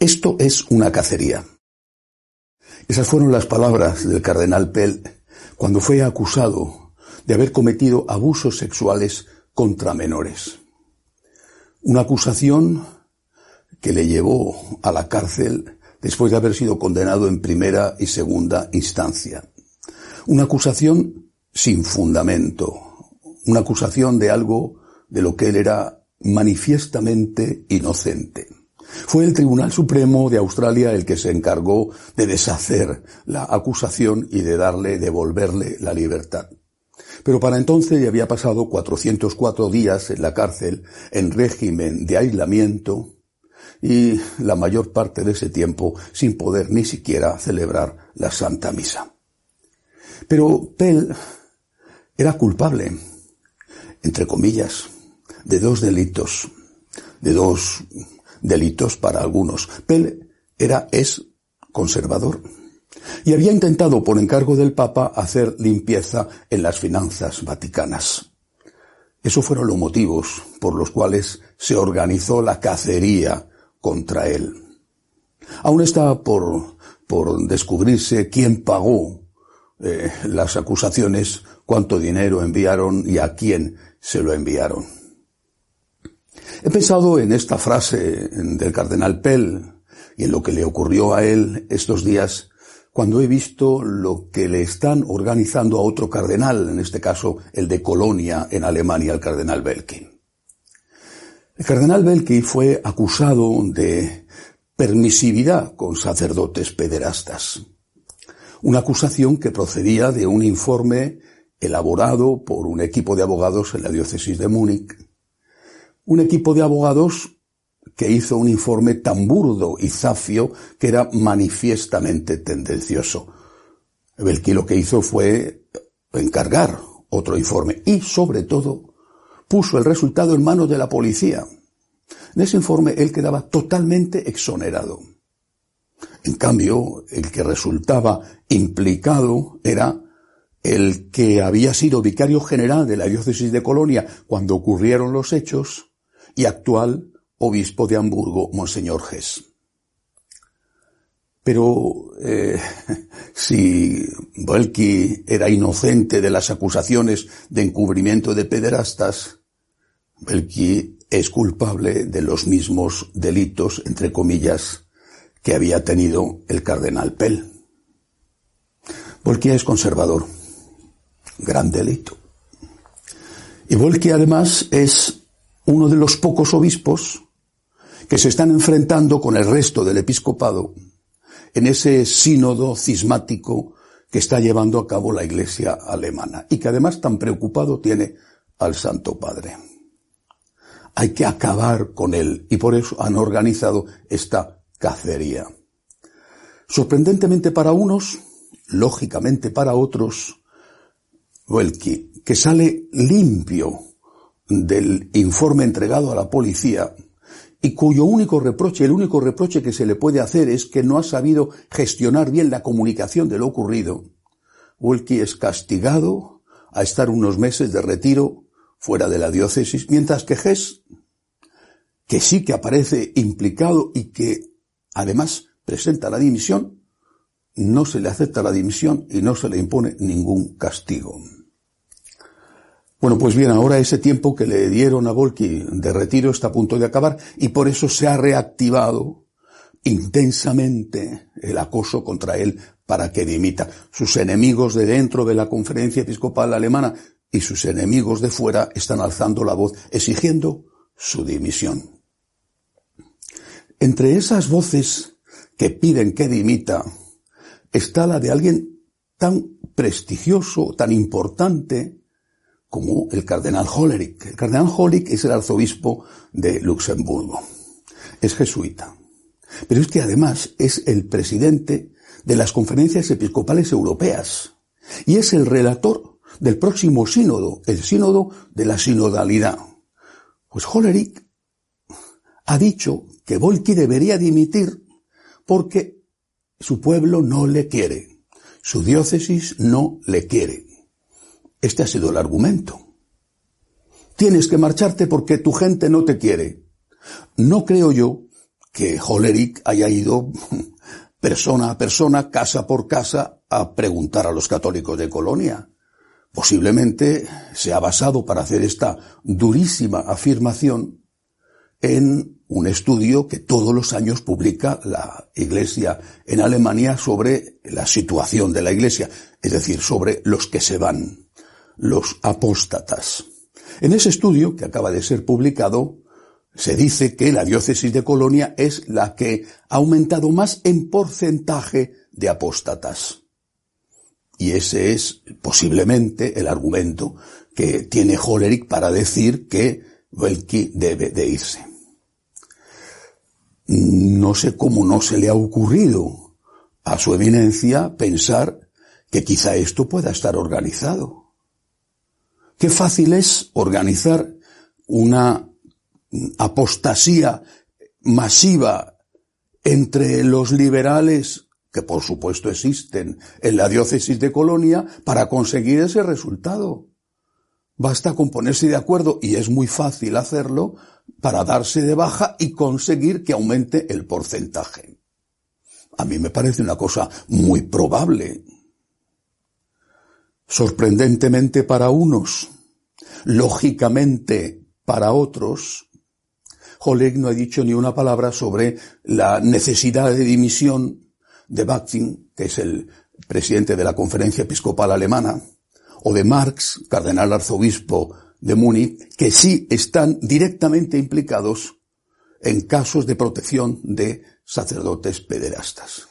Esto es una cacería. Esas fueron las palabras del cardenal Pell cuando fue acusado de haber cometido abusos sexuales contra menores. Una acusación que le llevó a la cárcel después de haber sido condenado en primera y segunda instancia. Una acusación sin fundamento, una acusación de algo de lo que él era manifiestamente inocente. Fue el Tribunal Supremo de Australia el que se encargó de deshacer la acusación y de darle, devolverle la libertad. Pero para entonces ya había pasado 404 días en la cárcel en régimen de aislamiento y la mayor parte de ese tiempo sin poder ni siquiera celebrar la Santa Misa. Pero Pell era culpable, entre comillas, de dos delitos, de dos delitos para algunos. Pell era, es conservador. Y había intentado, por encargo del Papa, hacer limpieza en las finanzas vaticanas. Esos fueron los motivos por los cuales se organizó la cacería contra él. Aún está por, por descubrirse quién pagó eh, las acusaciones, cuánto dinero enviaron y a quién se lo enviaron. He pensado en esta frase del cardenal Pell y en lo que le ocurrió a él estos días cuando he visto lo que le están organizando a otro cardenal, en este caso el de Colonia en Alemania, el cardenal Belkin. El cardenal Belkin fue acusado de permisividad con sacerdotes pederastas. Una acusación que procedía de un informe elaborado por un equipo de abogados en la diócesis de Múnich un equipo de abogados que hizo un informe tan burdo y zafio que era manifiestamente tendencioso. Belki lo que hizo fue encargar otro informe y, sobre todo, puso el resultado en manos de la policía. En ese informe él quedaba totalmente exonerado. En cambio, el que resultaba implicado era el que había sido vicario general de la diócesis de Colonia cuando ocurrieron los hechos y actual obispo de Hamburgo, Monseñor Gess. Pero eh, si Belki era inocente de las acusaciones de encubrimiento de pederastas, Belki es culpable de los mismos delitos, entre comillas, que había tenido el cardenal Pell. Belki es conservador. Gran delito. Y Belki además es uno de los pocos obispos que se están enfrentando con el resto del episcopado en ese sínodo cismático que está llevando a cabo la Iglesia alemana y que además tan preocupado tiene al Santo Padre. Hay que acabar con él y por eso han organizado esta cacería. Sorprendentemente para unos, lógicamente para otros, Welki, que sale limpio del informe entregado a la policía y cuyo único reproche, el único reproche que se le puede hacer es que no ha sabido gestionar bien la comunicación de lo ocurrido, Wilkie es castigado a estar unos meses de retiro fuera de la diócesis, mientras que Hess, que sí que aparece implicado y que además presenta la dimisión, no se le acepta la dimisión y no se le impone ningún castigo. Bueno, pues bien, ahora ese tiempo que le dieron a Volky de retiro está a punto de acabar y por eso se ha reactivado intensamente el acoso contra él para que dimita. Sus enemigos de dentro de la conferencia episcopal alemana y sus enemigos de fuera están alzando la voz exigiendo su dimisión. Entre esas voces que piden que dimita está la de alguien tan prestigioso, tan importante, como el cardenal Hollerich. El cardenal Hollerich es el arzobispo de Luxemburgo. Es jesuita. Pero es que además es el presidente de las conferencias episcopales europeas y es el relator del próximo sínodo, el sínodo de la sinodalidad. Pues Hollerich ha dicho que Volki debería dimitir porque su pueblo no le quiere, su diócesis no le quiere. Este ha sido el argumento. Tienes que marcharte porque tu gente no te quiere. No creo yo que Hollerich haya ido persona a persona, casa por casa, a preguntar a los católicos de Colonia. Posiblemente se ha basado para hacer esta durísima afirmación en un estudio que todos los años publica la Iglesia en Alemania sobre la situación de la Iglesia, es decir, sobre los que se van, los apóstatas. En ese estudio, que acaba de ser publicado, se dice que la diócesis de Colonia es la que ha aumentado más en porcentaje de apóstatas. Y ese es posiblemente el argumento que tiene Hollerich para decir que Welki debe de irse. No sé cómo no se le ha ocurrido a su eminencia pensar que quizá esto pueda estar organizado. Qué fácil es organizar una apostasía masiva entre los liberales que por supuesto existen en la diócesis de Colonia, para conseguir ese resultado. Basta con ponerse de acuerdo, y es muy fácil hacerlo, para darse de baja y conseguir que aumente el porcentaje. A mí me parece una cosa muy probable. Sorprendentemente para unos, lógicamente para otros, Oleg no ha dicho ni una palabra sobre la necesidad de dimisión de Bakhtin, que es el presidente de la Conferencia Episcopal Alemana, o de Marx, cardenal arzobispo de Múnich, que sí están directamente implicados en casos de protección de sacerdotes pederastas.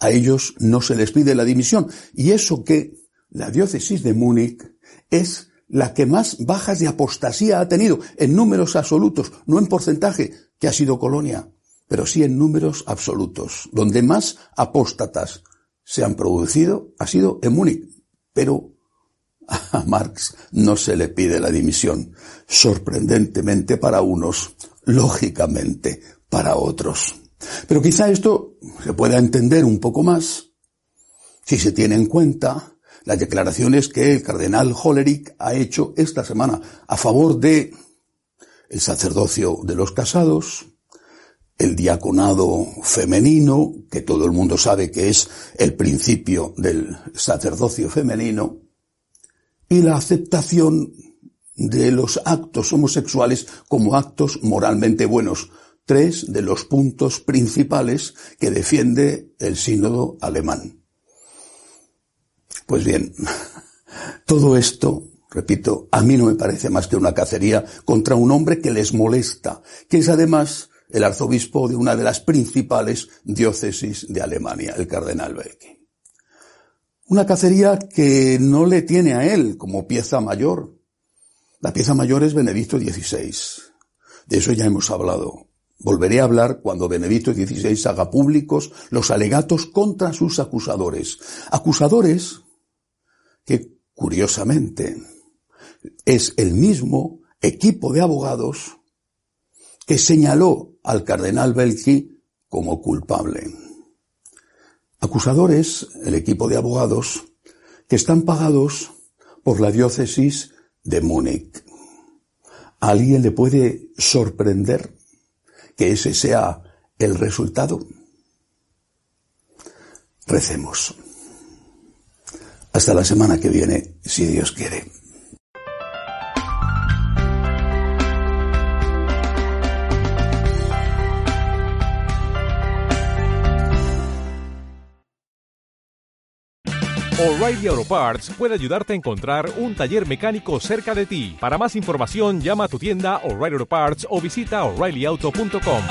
A ellos no se les pide la dimisión, y eso que la diócesis de Múnich es la que más bajas de apostasía ha tenido en números absolutos, no en porcentaje, que ha sido Colonia pero sí en números absolutos. Donde más apóstatas se han producido ha sido en Múnich, pero a Marx no se le pide la dimisión, sorprendentemente para unos, lógicamente para otros. Pero quizá esto se pueda entender un poco más si se tiene en cuenta las declaraciones que el cardenal Hollerich ha hecho esta semana a favor de el sacerdocio de los casados, el diaconado femenino, que todo el mundo sabe que es el principio del sacerdocio femenino, y la aceptación de los actos homosexuales como actos moralmente buenos, tres de los puntos principales que defiende el sínodo alemán. Pues bien, todo esto, repito, a mí no me parece más que una cacería contra un hombre que les molesta, que es además el arzobispo de una de las principales diócesis de Alemania, el cardenal Belki. Una cacería que no le tiene a él como pieza mayor. La pieza mayor es Benedicto XVI. De eso ya hemos hablado. Volveré a hablar cuando Benedicto XVI haga públicos los alegatos contra sus acusadores. Acusadores que, curiosamente, es el mismo equipo de abogados que señaló al cardenal Belki como culpable. Acusadores, el equipo de abogados, que están pagados por la diócesis de Múnich. ¿A alguien le puede sorprender que ese sea el resultado? Recemos. Hasta la semana que viene, si Dios quiere. O'Reilly Auto Parts puede ayudarte a encontrar un taller mecánico cerca de ti. Para más información, llama a tu tienda O'Reilly Auto Parts o visita oreillyauto.com.